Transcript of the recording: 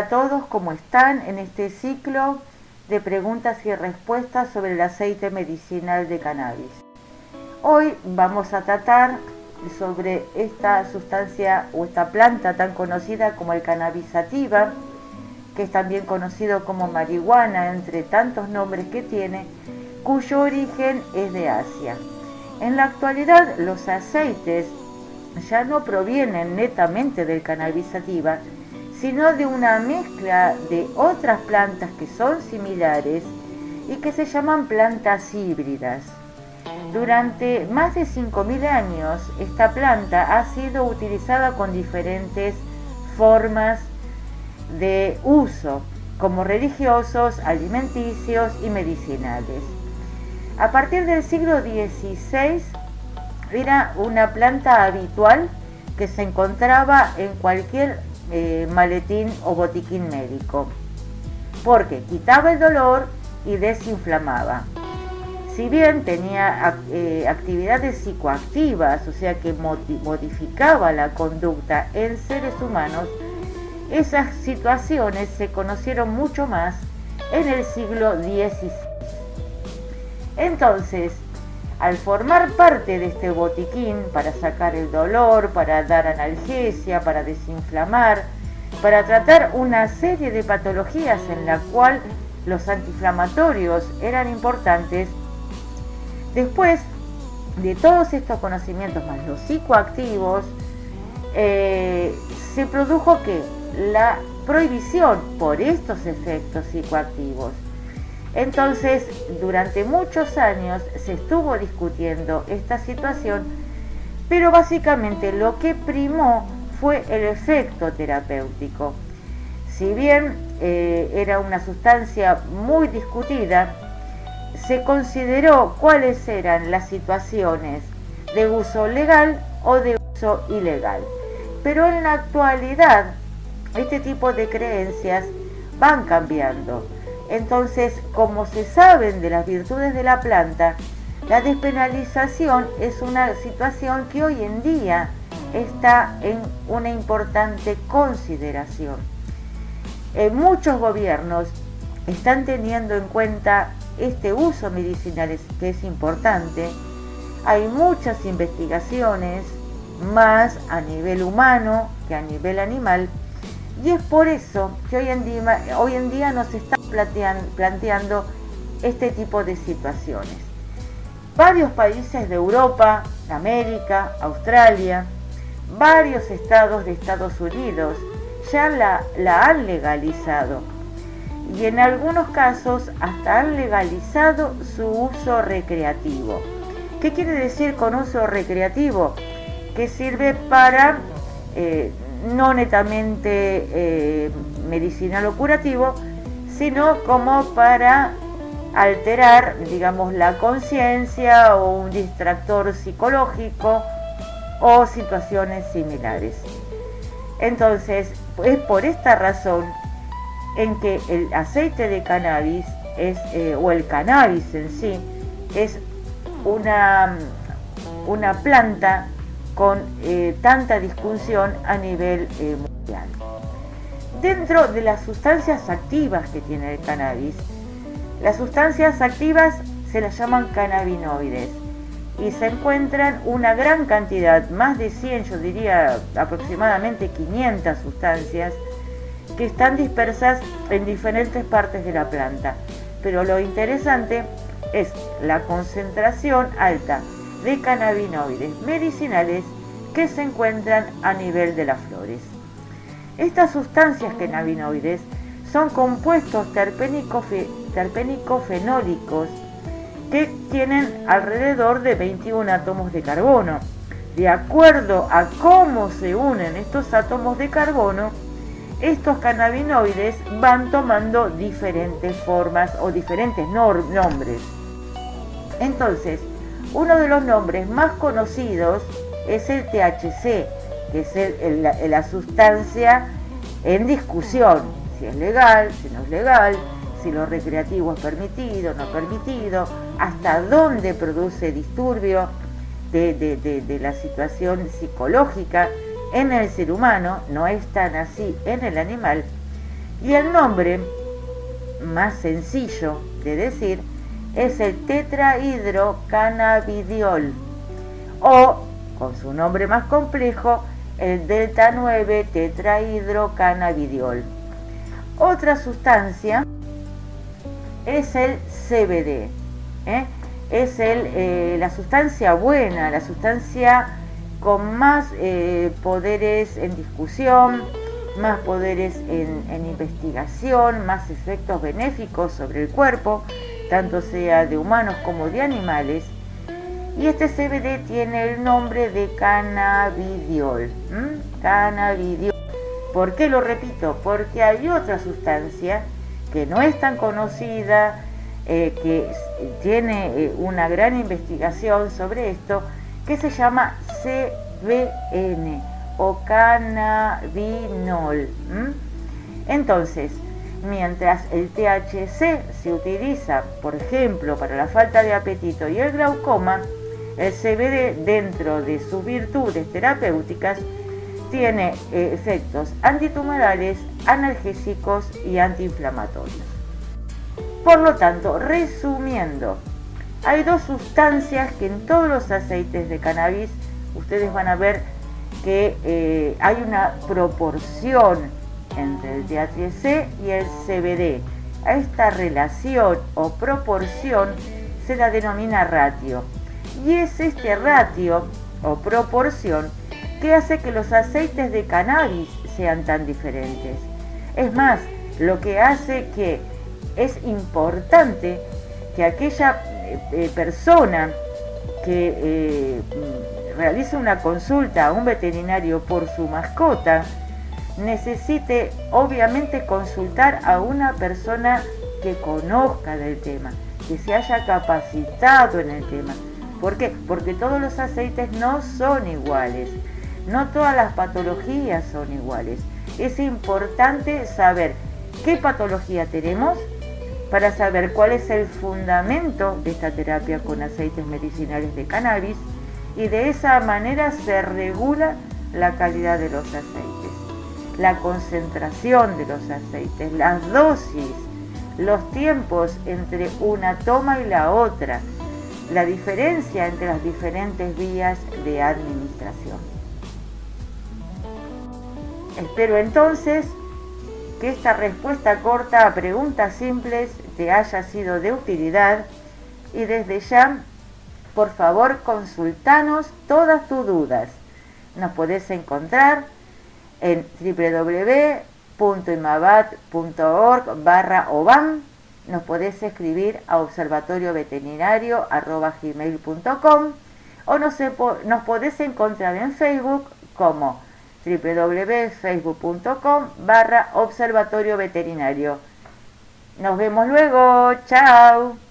A todos, ¿cómo están en este ciclo de preguntas y respuestas sobre el aceite medicinal de cannabis? Hoy vamos a tratar sobre esta sustancia o esta planta tan conocida como el cannabis sativa, que es también conocido como marihuana, entre tantos nombres que tiene, cuyo origen es de Asia. En la actualidad los aceites ya no provienen netamente del cannabis sativa, sino de una mezcla de otras plantas que son similares y que se llaman plantas híbridas. Durante más de 5.000 años, esta planta ha sido utilizada con diferentes formas de uso, como religiosos, alimenticios y medicinales. A partir del siglo XVI era una planta habitual que se encontraba en cualquier eh, maletín o botiquín médico, porque quitaba el dolor y desinflamaba. Si bien tenía eh, actividades psicoactivas, o sea que modificaba la conducta en seres humanos, esas situaciones se conocieron mucho más en el siglo XVI. Entonces, al formar parte de este botiquín para sacar el dolor, para dar analgesia, para desinflamar, para tratar una serie de patologías en la cual los antiinflamatorios eran importantes, después de todos estos conocimientos más los psicoactivos, eh, se produjo que la prohibición por estos efectos psicoactivos entonces, durante muchos años se estuvo discutiendo esta situación, pero básicamente lo que primó fue el efecto terapéutico. Si bien eh, era una sustancia muy discutida, se consideró cuáles eran las situaciones de uso legal o de uso ilegal. Pero en la actualidad, este tipo de creencias van cambiando entonces, como se saben de las virtudes de la planta, la despenalización es una situación que hoy en día está en una importante consideración. Eh, muchos gobiernos están teniendo en cuenta este uso medicinal que es importante. Hay muchas investigaciones, más a nivel humano que a nivel animal, y es por eso que hoy en día, hoy en día nos está planteando, este tipo de situaciones. Varios países de Europa, América, Australia, varios estados de Estados Unidos ya la, la han legalizado y en algunos casos hasta han legalizado su uso recreativo. ¿Qué quiere decir con uso recreativo? Que sirve para eh, no netamente eh, medicinal o curativo, sino como para alterar, digamos, la conciencia o un distractor psicológico o situaciones similares. Entonces, es por esta razón en que el aceite de cannabis es, eh, o el cannabis en sí es una, una planta con eh, tanta discusión a nivel eh, mundial. Dentro de las sustancias activas que tiene el cannabis, las sustancias activas se las llaman cannabinoides y se encuentran una gran cantidad, más de 100, yo diría aproximadamente 500 sustancias que están dispersas en diferentes partes de la planta. Pero lo interesante es la concentración alta de cannabinoides medicinales que se encuentran a nivel de las flores. Estas sustancias cannabinoides son compuestos terpénico-fenólicos que tienen alrededor de 21 átomos de carbono. De acuerdo a cómo se unen estos átomos de carbono, estos cannabinoides van tomando diferentes formas o diferentes nombres. Entonces, uno de los nombres más conocidos es el THC, que es la sustancia en discusión, si es legal, si no es legal, si lo recreativo es permitido, no permitido, hasta dónde produce disturbio de, de la situación psicológica en el ser humano, no es tan así en el animal, Y el nombre más sencillo de decir es el tetrahidrocannabidiol o, con su nombre más complejo, el delta 9 tetrahidrocannabidiol. Otra sustancia es el CBD. ¿eh? Es el, eh, la sustancia buena, la sustancia con más eh, poderes en discusión, más poderes en, en, investigación, más efectos benéficos sobre el cuerpo, tanto sea de humanos como de animales. Y este CBD tiene el nombre de cannabidiol. Cannabidiol. ¿Por qué lo repito? Porque hay otra sustancia que no es tan conocida, eh, que tiene eh, una gran investigación sobre esto, que se llama CBN o cannabinol. Entonces, mientras el THC se utiliza, por ejemplo, para la falta de apetito y el glaucoma, el CBD, dentro de sus virtudes terapéuticas, tiene eh, efectos antitumorales, analgésicos y antiinflamatorios. Por lo tanto, resumiendo, hay dos sustancias que en todos los aceites de cannabis ustedes van a ver que eh, hay una proporción entre el THC y el CBD. A esta relación o proporción se la denomina ratio. Y es este ratio o proporción que hace que los aceites de cannabis sean tan diferentes. Es más, lo que hace que es importante que aquella eh, persona que eh, realice una consulta a un veterinario por su mascota necesite obviamente consultar a una persona que conozca del tema, que se haya capacitado en el tema. ¿Por qué? Porque todos los aceites no son iguales, no todas las patologías son iguales. Es importante saber qué patología tenemos para saber cuál es el fundamento de esta terapia con aceites medicinales de cannabis y de esa manera se regula la calidad de los aceites, la concentración de los aceites, las dosis, los tiempos entre una toma y la otra, la diferencia entre las diferentes vías de administración. Espero entonces que esta respuesta corta a preguntas simples te haya sido de utilidad y desde ya, por favor, consultanos todas tus dudas. Nos podés encontrar en www.imabat.org barra OBAM. Nos podés escribir a observatorioveterinario.com o nos, nos podés encontrar en Facebook como www.facebook.com barra observatorio veterinario. Nos vemos luego, chao.